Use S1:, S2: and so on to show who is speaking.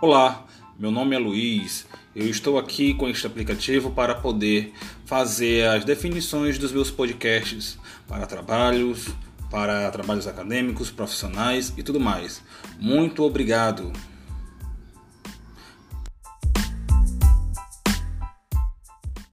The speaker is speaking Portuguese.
S1: Olá, meu nome é Luiz. Eu estou aqui com este aplicativo para poder fazer as definições dos meus podcasts para trabalhos, para trabalhos acadêmicos, profissionais e tudo mais. Muito obrigado.